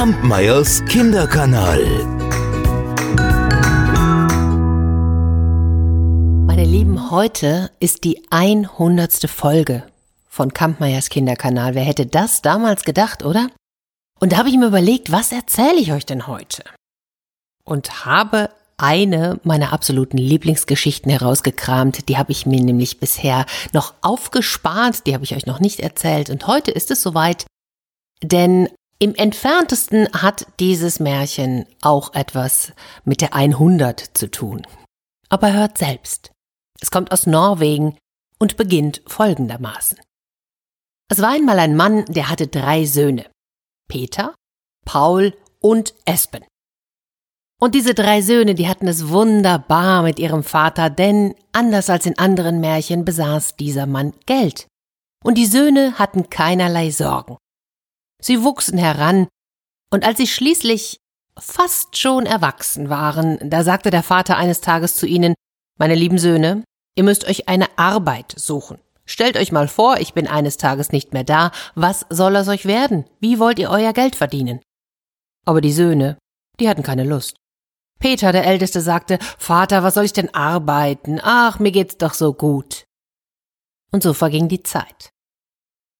Kampmeyers Kinderkanal. Meine Lieben, heute ist die 100. Folge von Kampmeyers Kinderkanal. Wer hätte das damals gedacht, oder? Und da habe ich mir überlegt, was erzähle ich euch denn heute? Und habe eine meiner absoluten Lieblingsgeschichten herausgekramt. Die habe ich mir nämlich bisher noch aufgespart, die habe ich euch noch nicht erzählt. Und heute ist es soweit, denn im entferntesten hat dieses Märchen auch etwas mit der 100 zu tun. Aber hört selbst. Es kommt aus Norwegen und beginnt folgendermaßen. Es war einmal ein Mann, der hatte drei Söhne. Peter, Paul und Espen. Und diese drei Söhne, die hatten es wunderbar mit ihrem Vater, denn anders als in anderen Märchen besaß dieser Mann Geld. Und die Söhne hatten keinerlei Sorgen. Sie wuchsen heran, und als sie schließlich fast schon erwachsen waren, da sagte der Vater eines Tages zu ihnen, meine lieben Söhne, ihr müsst euch eine Arbeit suchen. Stellt euch mal vor, ich bin eines Tages nicht mehr da, was soll aus euch werden? Wie wollt ihr euer Geld verdienen? Aber die Söhne, die hatten keine Lust. Peter, der Älteste, sagte, Vater, was soll ich denn arbeiten? Ach, mir geht's doch so gut. Und so verging die Zeit.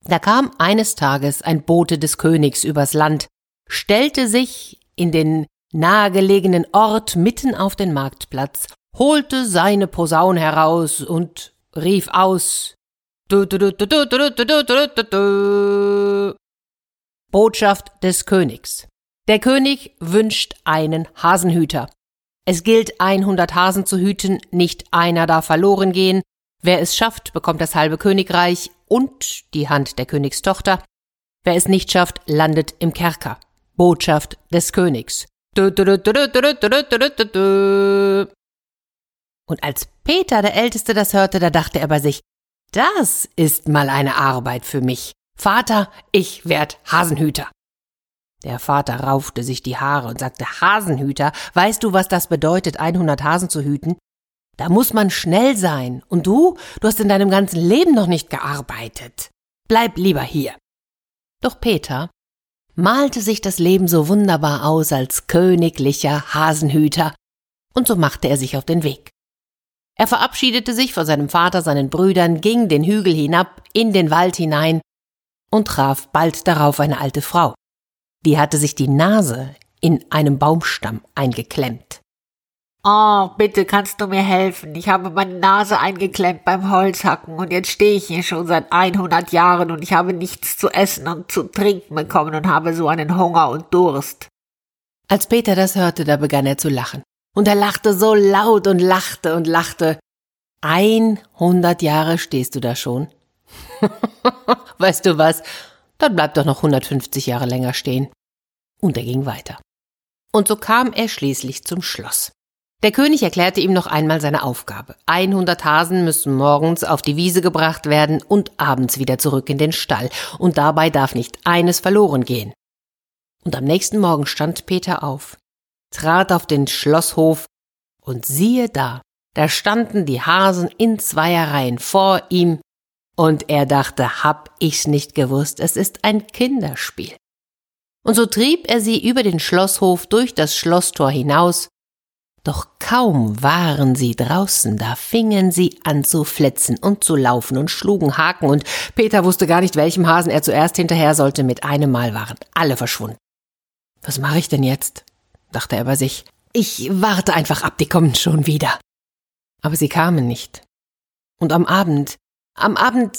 Da kam eines Tages ein Bote des Königs übers Land, stellte sich in den nahegelegenen Ort mitten auf den Marktplatz, holte seine Posaun heraus und rief aus Botschaft des Königs. Der König wünscht einen Hasenhüter. Es gilt 100 Hasen zu hüten, nicht einer darf verloren gehen. Wer es schafft, bekommt das halbe Königreich und die Hand der Königstochter. Wer es nicht schafft, landet im Kerker. Botschaft des Königs. Und als Peter der Älteste das hörte, da dachte er bei sich, das ist mal eine Arbeit für mich. Vater, ich werd Hasenhüter. Der Vater raufte sich die Haare und sagte, Hasenhüter, weißt du, was das bedeutet, 100 Hasen zu hüten? Da muss man schnell sein. Und du, du hast in deinem ganzen Leben noch nicht gearbeitet. Bleib lieber hier. Doch Peter malte sich das Leben so wunderbar aus als königlicher Hasenhüter, und so machte er sich auf den Weg. Er verabschiedete sich von seinem Vater, seinen Brüdern, ging den Hügel hinab, in den Wald hinein und traf bald darauf eine alte Frau. Die hatte sich die Nase in einem Baumstamm eingeklemmt. Oh, bitte kannst du mir helfen. Ich habe meine Nase eingeklemmt beim Holzhacken und jetzt stehe ich hier schon seit 100 Jahren und ich habe nichts zu essen und zu trinken bekommen und habe so einen Hunger und Durst. Als Peter das hörte, da begann er zu lachen. Und er lachte so laut und lachte und lachte. 100 Jahre stehst du da schon. weißt du was? Dann bleib doch noch 150 Jahre länger stehen. Und er ging weiter. Und so kam er schließlich zum Schloss. Der König erklärte ihm noch einmal seine Aufgabe. 100 Hasen müssen morgens auf die Wiese gebracht werden und abends wieder zurück in den Stall. Und dabei darf nicht eines verloren gehen. Und am nächsten Morgen stand Peter auf, trat auf den Schlosshof und siehe da, da standen die Hasen in Zweierreihen vor ihm und er dachte, hab ich's nicht gewusst, es ist ein Kinderspiel. Und so trieb er sie über den Schlosshof durch das Schlosstor hinaus, doch kaum waren sie draußen, da fingen sie an zu flitzen und zu laufen und schlugen Haken, und Peter wusste gar nicht, welchem Hasen er zuerst hinterher sollte, mit einem Mal waren alle verschwunden. Was mache ich denn jetzt? dachte er bei sich. Ich warte einfach ab, die kommen schon wieder. Aber sie kamen nicht. Und am Abend, am Abend,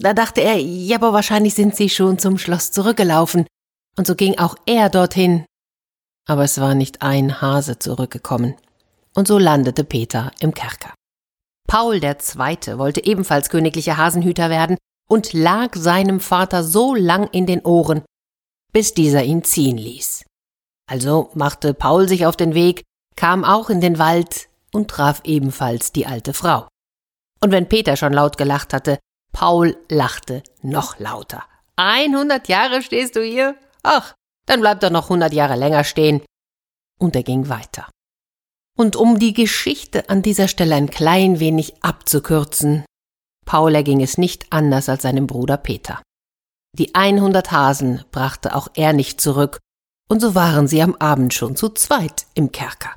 da dachte er, ja, aber wahrscheinlich sind sie schon zum Schloss zurückgelaufen. Und so ging auch er dorthin. Aber es war nicht ein Hase zurückgekommen. Und so landete Peter im Kerker. Paul Zweite wollte ebenfalls königlicher Hasenhüter werden und lag seinem Vater so lang in den Ohren, bis dieser ihn ziehen ließ. Also machte Paul sich auf den Weg, kam auch in den Wald und traf ebenfalls die alte Frau. Und wenn Peter schon laut gelacht hatte, Paul lachte noch lauter. Einhundert Jahre stehst du hier? Ach, dann bleib doch noch hundert Jahre länger stehen. Und er ging weiter. Und um die Geschichte an dieser Stelle ein klein wenig abzukürzen, Paul erging es nicht anders als seinem Bruder Peter. Die einhundert Hasen brachte auch er nicht zurück, Und so waren sie am Abend schon zu zweit im Kerker.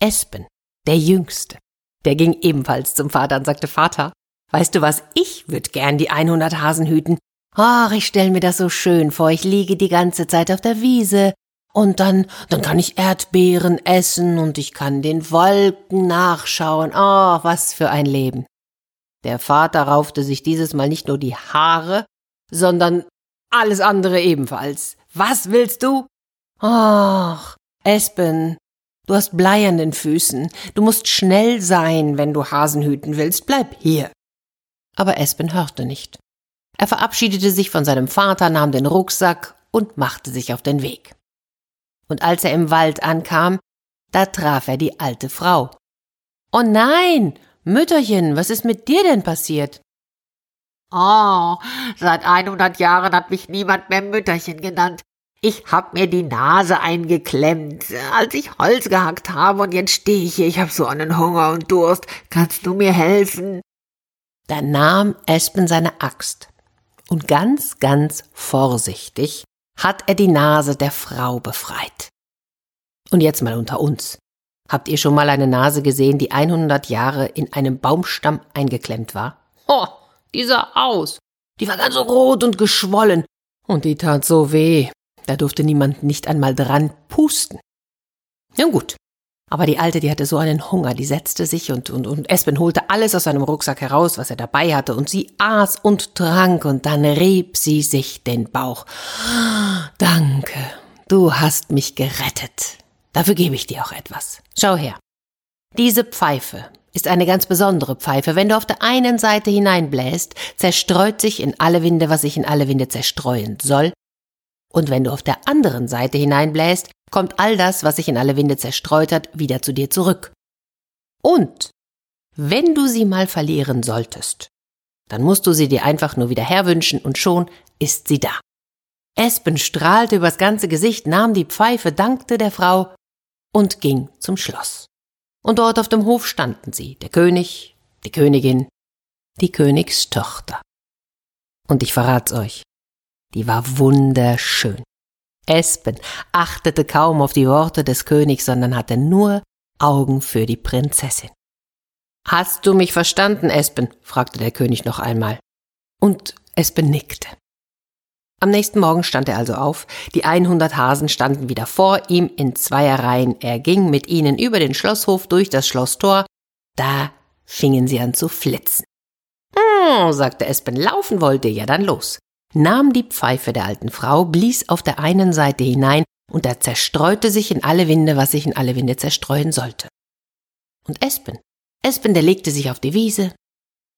Espen, der Jüngste, der ging ebenfalls zum Vater und sagte, Vater, weißt du was, ich würd gern die 100 Hasen hüten. Ach, ich stell mir das so schön vor, ich liege die ganze Zeit auf der Wiese, und dann, dann kann ich Erdbeeren essen und ich kann den Wolken nachschauen. Oh, was für ein Leben. Der Vater raufte sich dieses Mal nicht nur die Haare, sondern alles andere ebenfalls. Was willst du? Ach, Espen, du hast Blei an den Füßen. Du musst schnell sein, wenn du Hasen hüten willst. Bleib hier. Aber Espen hörte nicht. Er verabschiedete sich von seinem Vater, nahm den Rucksack und machte sich auf den Weg. Und als er im Wald ankam, da traf er die alte Frau. Oh nein, Mütterchen, was ist mit dir denn passiert? Oh, seit 100 Jahren hat mich niemand mehr Mütterchen genannt. Ich hab mir die Nase eingeklemmt, als ich Holz gehackt habe, und jetzt stehe ich hier, ich hab so einen Hunger und Durst. Kannst du mir helfen? Da nahm Espen seine Axt und ganz, ganz vorsichtig hat er die Nase der Frau befreit. Und jetzt mal unter uns. Habt ihr schon mal eine Nase gesehen, die 100 Jahre in einem Baumstamm eingeklemmt war? Oh, die sah aus. Die war ganz so rot und geschwollen. Und die tat so weh. Da durfte niemand nicht einmal dran pusten. Ja gut. Aber die Alte, die hatte so einen Hunger, die setzte sich und, und, und Espen holte alles aus seinem Rucksack heraus, was er dabei hatte, und sie aß und trank, und dann rieb sie sich den Bauch. Danke, du hast mich gerettet. Dafür gebe ich dir auch etwas. Schau her. Diese Pfeife ist eine ganz besondere Pfeife. Wenn du auf der einen Seite hineinbläst, zerstreut sich in alle Winde, was sich in alle Winde zerstreuen soll. Und wenn du auf der anderen Seite hineinbläst, kommt all das, was sich in alle Winde zerstreut hat, wieder zu dir zurück. Und wenn du sie mal verlieren solltest, dann musst du sie dir einfach nur wieder herwünschen und schon ist sie da. Espen strahlte übers ganze Gesicht, nahm die Pfeife, dankte der Frau und ging zum Schloss. Und dort auf dem Hof standen sie, der König, die Königin, die Königstochter. Und ich verrat's euch, die war wunderschön. Espen achtete kaum auf die Worte des Königs, sondern hatte nur Augen für die Prinzessin. Hast du mich verstanden, Espen? fragte der König noch einmal. Und Espen nickte. Am nächsten Morgen stand er also auf. Die 100 Hasen standen wieder vor ihm in Zweierreihen. Er ging mit ihnen über den Schlosshof durch das Schlosstor. Da fingen sie an zu flitzen. Hm, sagte Espen, laufen wollt ihr, ja dann los. Nahm die Pfeife der alten Frau, blies auf der einen Seite hinein, und da zerstreute sich in alle Winde, was sich in alle Winde zerstreuen sollte. Und Espen, Espen, der legte sich auf die Wiese,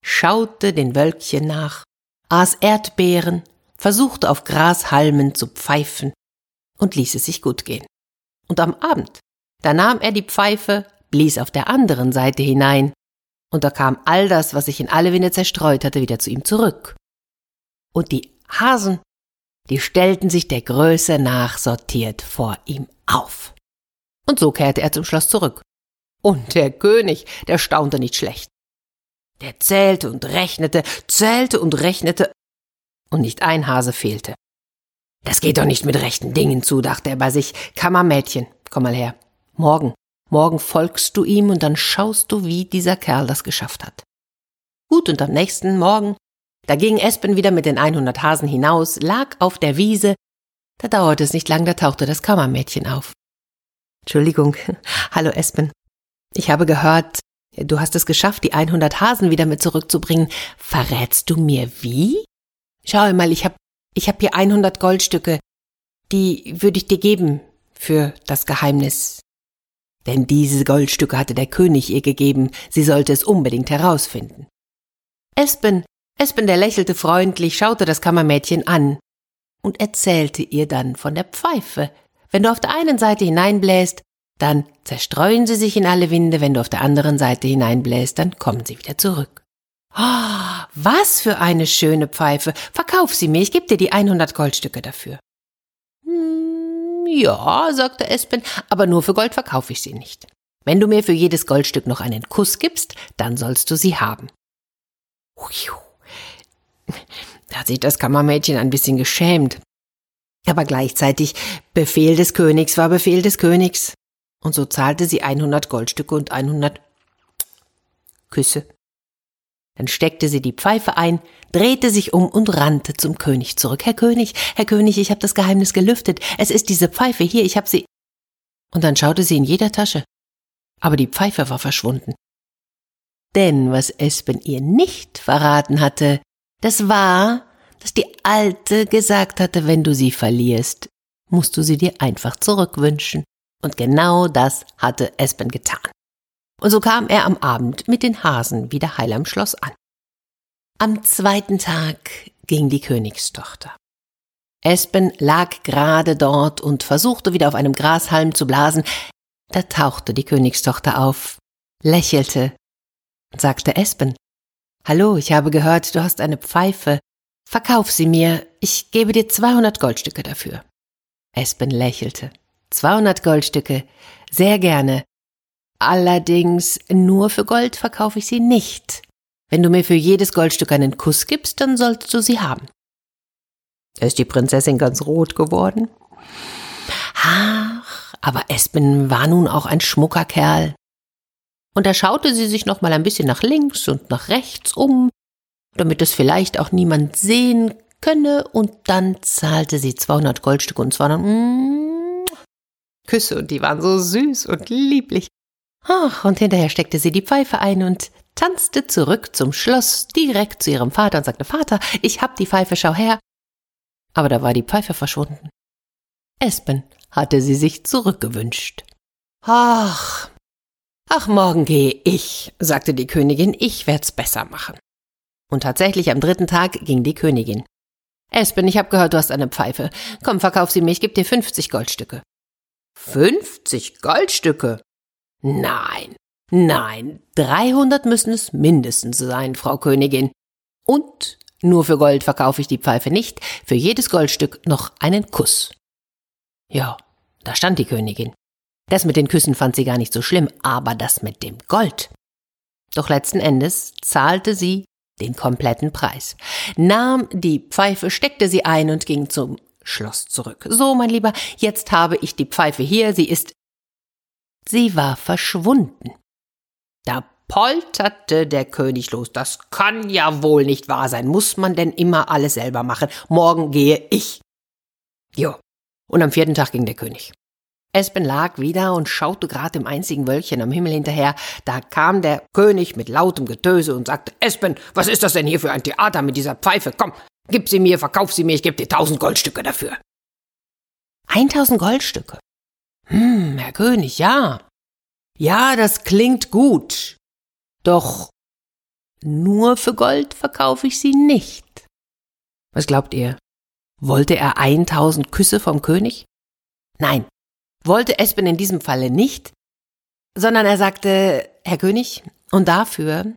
schaute den Wölkchen nach, aß Erdbeeren, versuchte auf Grashalmen zu pfeifen und ließ es sich gut gehen. Und am Abend, da nahm er die Pfeife, blies auf der anderen Seite hinein, und da kam all das, was sich in alle Winde zerstreut hatte, wieder zu ihm zurück. Und die Hasen, die stellten sich der Größe nach sortiert vor ihm auf. Und so kehrte er zum Schloss zurück. Und der König, der staunte nicht schlecht. Der zählte und rechnete, zählte und rechnete, und nicht ein Hase fehlte. Das geht doch nicht mit rechten Dingen zu, dachte er bei sich. Kammermädchen, komm mal her. Morgen, morgen folgst du ihm und dann schaust du, wie dieser Kerl das geschafft hat. Gut, und am nächsten Morgen, da ging Espen wieder mit den 100 Hasen hinaus, lag auf der Wiese. Da dauerte es nicht lang, da tauchte das Kammermädchen auf. Entschuldigung, hallo Espen. Ich habe gehört, du hast es geschafft, die 100 Hasen wieder mit zurückzubringen. Verrätst du mir wie? Schau mal, ich hab, ich hab hier 100 Goldstücke. Die würde ich dir geben für das Geheimnis. Denn diese Goldstücke hatte der König ihr gegeben, sie sollte es unbedingt herausfinden. Espen, Espen, der lächelte freundlich, schaute das Kammermädchen an und erzählte ihr dann von der Pfeife. Wenn du auf der einen Seite hineinbläst, dann zerstreuen sie sich in alle Winde, wenn du auf der anderen Seite hineinbläst, dann kommen sie wieder zurück. Oh, was für eine schöne Pfeife. Verkauf sie mir, ich gebe dir die 100 Goldstücke dafür. Hm, ja, sagte Espen, aber nur für Gold verkaufe ich sie nicht. Wenn du mir für jedes Goldstück noch einen Kuss gibst, dann sollst du sie haben. Da hat sich das Kammermädchen ein bisschen geschämt. Aber gleichzeitig Befehl des Königs war Befehl des Königs. Und so zahlte sie 100 Goldstücke und 100 Küsse. Dann steckte sie die Pfeife ein, drehte sich um und rannte zum König zurück. Herr König, Herr König, ich habe das Geheimnis gelüftet. Es ist diese Pfeife hier, ich habe sie. Und dann schaute sie in jeder Tasche. Aber die Pfeife war verschwunden. Denn was Espen ihr nicht verraten hatte, das war, dass die Alte gesagt hatte, wenn du sie verlierst, musst du sie dir einfach zurückwünschen. Und genau das hatte Espen getan. Und so kam er am Abend mit den Hasen wieder heil am Schloss an. Am zweiten Tag ging die Königstochter. Espen lag gerade dort und versuchte wieder auf einem Grashalm zu blasen. Da tauchte die Königstochter auf, lächelte und sagte Espen, Hallo, ich habe gehört, du hast eine Pfeife. Verkauf sie mir, ich gebe dir 200 Goldstücke dafür. Espen lächelte. 200 Goldstücke, sehr gerne. Allerdings nur für Gold verkaufe ich sie nicht. Wenn du mir für jedes Goldstück einen Kuss gibst, dann sollst du sie haben. Ist die Prinzessin ganz rot geworden. Ach, aber Espen war nun auch ein schmucker Kerl. Und da schaute sie sich noch mal ein bisschen nach links und nach rechts um, damit es vielleicht auch niemand sehen könne, und dann zahlte sie 200 Goldstücke und 200 mm, Küsse, und die waren so süß und lieblich. Ach, und hinterher steckte sie die Pfeife ein und tanzte zurück zum Schloss direkt zu ihrem Vater und sagte, Vater, ich hab die Pfeife, schau her. Aber da war die Pfeife verschwunden. Espen hatte sie sich zurückgewünscht. Ach, Ach, morgen gehe ich, sagte die Königin, ich werd's besser machen. Und tatsächlich am dritten Tag ging die Königin. Espen, ich hab gehört, du hast eine Pfeife. Komm, verkauf sie mir, ich geb dir 50 Goldstücke. 50 Goldstücke? Nein, nein, 300 müssen es mindestens sein, Frau Königin. Und nur für Gold verkaufe ich die Pfeife nicht, für jedes Goldstück noch einen Kuss. Ja, da stand die Königin. Das mit den Küssen fand sie gar nicht so schlimm, aber das mit dem Gold. Doch letzten Endes zahlte sie den kompletten Preis, nahm die Pfeife, steckte sie ein und ging zum Schloss zurück. So, mein Lieber, jetzt habe ich die Pfeife hier, sie ist. Sie war verschwunden. Da polterte der König los. Das kann ja wohl nicht wahr sein. Muss man denn immer alles selber machen? Morgen gehe ich. Jo. Und am vierten Tag ging der König. Espen lag wieder und schaute gerade dem einzigen Wölkchen am Himmel hinterher. Da kam der König mit lautem Getöse und sagte, Espen, was ist das denn hier für ein Theater mit dieser Pfeife? Komm, gib sie mir, verkauf sie mir, ich gebe dir tausend Goldstücke dafür. Eintausend Goldstücke? Hm, Herr König, ja. Ja, das klingt gut. Doch nur für Gold verkaufe ich sie nicht. Was glaubt ihr? Wollte er eintausend Küsse vom König? Nein, wollte Espen in diesem Falle nicht, sondern er sagte, Herr König, und dafür,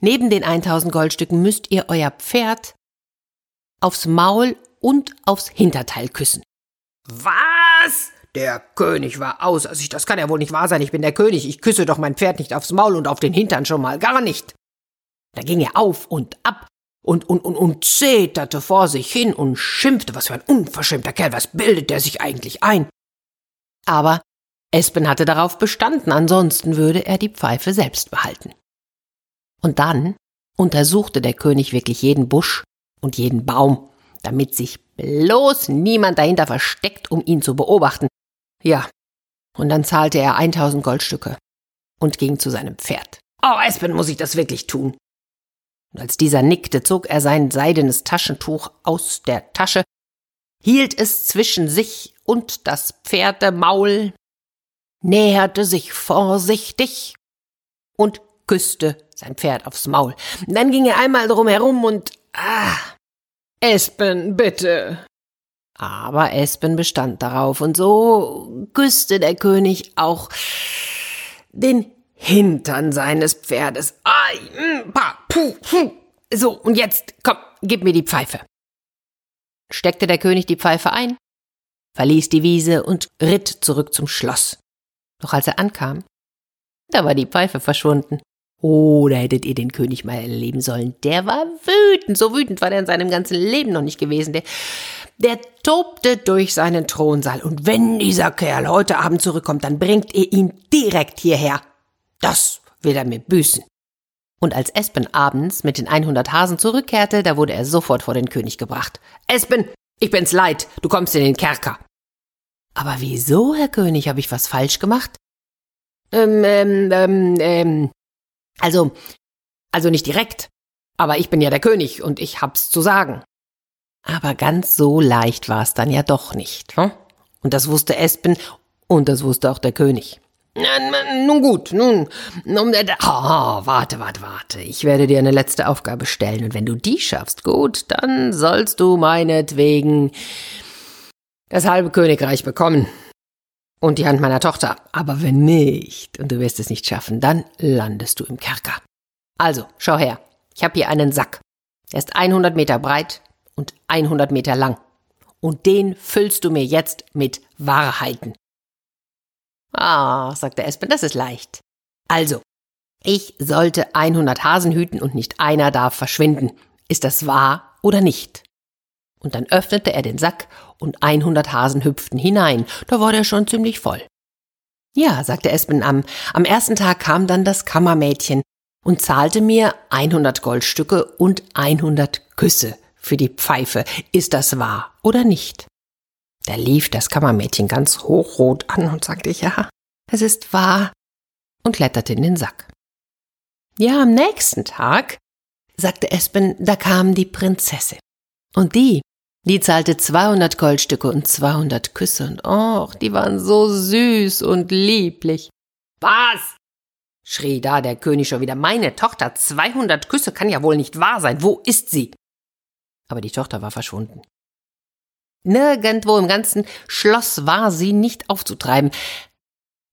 neben den 1000 Goldstücken müsst ihr euer Pferd aufs Maul und aufs Hinterteil küssen. Was? Der König war außer sich. Das kann ja wohl nicht wahr sein. Ich bin der König. Ich küsse doch mein Pferd nicht aufs Maul und auf den Hintern schon mal gar nicht. Da ging er auf und ab und, und, und, und zeterte vor sich hin und schimpfte. Was für ein unverschämter Kerl. Was bildet der sich eigentlich ein? Aber Espen hatte darauf bestanden, ansonsten würde er die Pfeife selbst behalten. Und dann untersuchte der König wirklich jeden Busch und jeden Baum, damit sich bloß niemand dahinter versteckt, um ihn zu beobachten. Ja, und dann zahlte er 1000 Goldstücke und ging zu seinem Pferd. Oh, Espen, muss ich das wirklich tun? Und als dieser nickte, zog er sein seidenes Taschentuch aus der Tasche, hielt es zwischen sich und das Pferdemaul, näherte sich vorsichtig und küsste sein Pferd aufs Maul. Dann ging er einmal drum herum und ah, Espen, bitte. Aber Espen bestand darauf, und so küsste der König auch den Hintern seines Pferdes. Ai, mm, pa, puh, puh. So, und jetzt, komm, gib mir die Pfeife. Steckte der König die Pfeife ein, verließ die Wiese und ritt zurück zum Schloss. Doch als er ankam, da war die Pfeife verschwunden. Oh, da hättet ihr den König mal erleben sollen. Der war wütend, so wütend war der in seinem ganzen Leben noch nicht gewesen. Der, der tobte durch seinen Thronsaal. Und wenn dieser Kerl heute Abend zurückkommt, dann bringt ihr ihn direkt hierher. Das will er mir büßen. Und als Espen abends mit den 100 Hasen zurückkehrte, da wurde er sofort vor den König gebracht. Espen, ich bin's leid, du kommst in den Kerker. Aber wieso, Herr König, habe ich was falsch gemacht? Ähm, ähm, ähm, ähm, also, also nicht direkt. Aber ich bin ja der König und ich hab's zu sagen. Aber ganz so leicht war es dann ja doch nicht. Hm? Und das wusste Espen und das wusste auch der König. Nun gut, nun, nun oh, warte, warte, warte. Ich werde dir eine letzte Aufgabe stellen und wenn du die schaffst, gut, dann sollst du meinetwegen das halbe Königreich bekommen und die Hand meiner Tochter. Aber wenn nicht und du wirst es nicht schaffen, dann landest du im Kerker. Also, schau her. Ich habe hier einen Sack. Er ist 100 Meter breit und 100 Meter lang. Und den füllst du mir jetzt mit Wahrheiten. Ah, sagte Espen, das ist leicht. Also, ich sollte 100 Hasen hüten und nicht einer darf verschwinden. Ist das wahr oder nicht? Und dann öffnete er den Sack und 100 Hasen hüpften hinein. Da war der schon ziemlich voll. Ja, sagte Espen am, am ersten Tag kam dann das Kammermädchen und zahlte mir 100 Goldstücke und 100 Küsse für die Pfeife. Ist das wahr oder nicht? Da lief das Kammermädchen ganz hochrot an und sagte, ja, es ist wahr, und kletterte in den Sack. Ja, am nächsten Tag, sagte Espen, da kam die Prinzessin. Und die, die zahlte 200 Goldstücke und 200 Küsse und och, die waren so süß und lieblich. Was? schrie da der König schon wieder. Meine Tochter, 200 Küsse kann ja wohl nicht wahr sein. Wo ist sie? Aber die Tochter war verschwunden. Nirgendwo im ganzen Schloss war sie nicht aufzutreiben,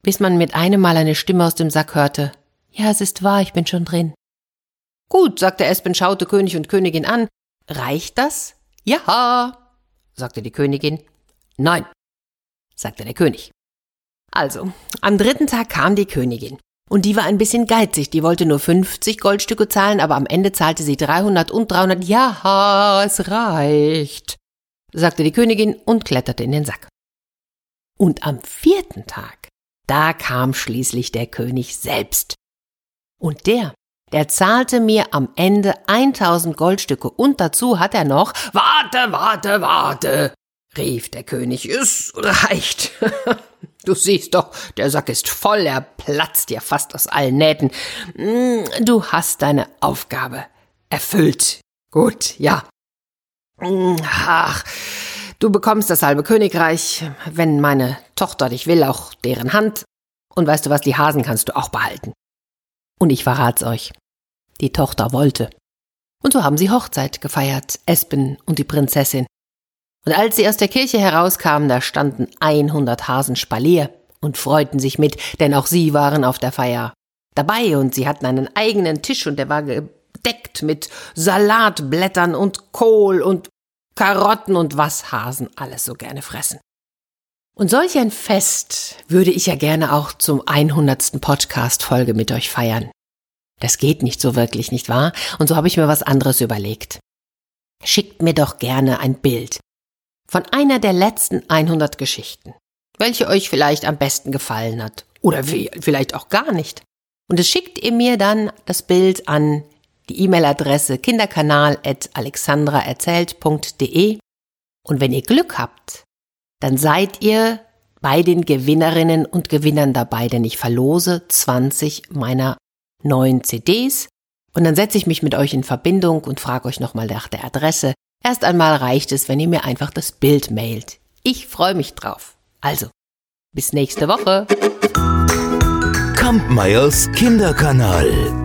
bis man mit einem Mal eine Stimme aus dem Sack hörte. Ja, es ist wahr, ich bin schon drin. Gut, sagte Espen, schaute König und Königin an. Reicht das? Ja, sagte die Königin. Nein, sagte der König. Also, am dritten Tag kam die Königin. Und die war ein bisschen geizig, die wollte nur 50 Goldstücke zahlen, aber am Ende zahlte sie 300 und 300. Ja, es reicht sagte die Königin und kletterte in den Sack. Und am vierten Tag, da kam schließlich der König selbst. Und der, der zahlte mir am Ende 1000 Goldstücke und dazu hat er noch, warte, warte, warte, rief der König, es reicht. Du siehst doch, der Sack ist voll, er platzt dir fast aus allen Nähten. Hm, du hast deine Aufgabe erfüllt. Gut, ja, Ach, du bekommst das halbe Königreich, wenn meine Tochter dich will, auch deren Hand. Und weißt du was, die Hasen kannst du auch behalten. Und ich verrat's euch. Die Tochter wollte. Und so haben sie Hochzeit gefeiert, Espen und die Prinzessin. Und als sie aus der Kirche herauskamen, da standen 100 Hasen Spalier und freuten sich mit, denn auch sie waren auf der Feier dabei und sie hatten einen eigenen Tisch und der war gedeckt mit Salatblättern und Kohl und Karotten und was Hasen alles so gerne fressen. Und solch ein Fest würde ich ja gerne auch zum 100. Podcast-Folge mit euch feiern. Das geht nicht so wirklich, nicht wahr? Und so habe ich mir was anderes überlegt. Schickt mir doch gerne ein Bild von einer der letzten 100 Geschichten, welche euch vielleicht am besten gefallen hat oder vielleicht auch gar nicht. Und es schickt ihr mir dann das Bild an die E-Mail-Adresse kinderkanal.alexandraerzählt.de. Und wenn ihr Glück habt, dann seid ihr bei den Gewinnerinnen und Gewinnern dabei, denn ich verlose 20 meiner neuen CDs und dann setze ich mich mit euch in Verbindung und frage euch nochmal nach der Adresse. Erst einmal reicht es, wenn ihr mir einfach das Bild mailt. Ich freue mich drauf. Also, bis nächste Woche. Kampmeyers Kinderkanal.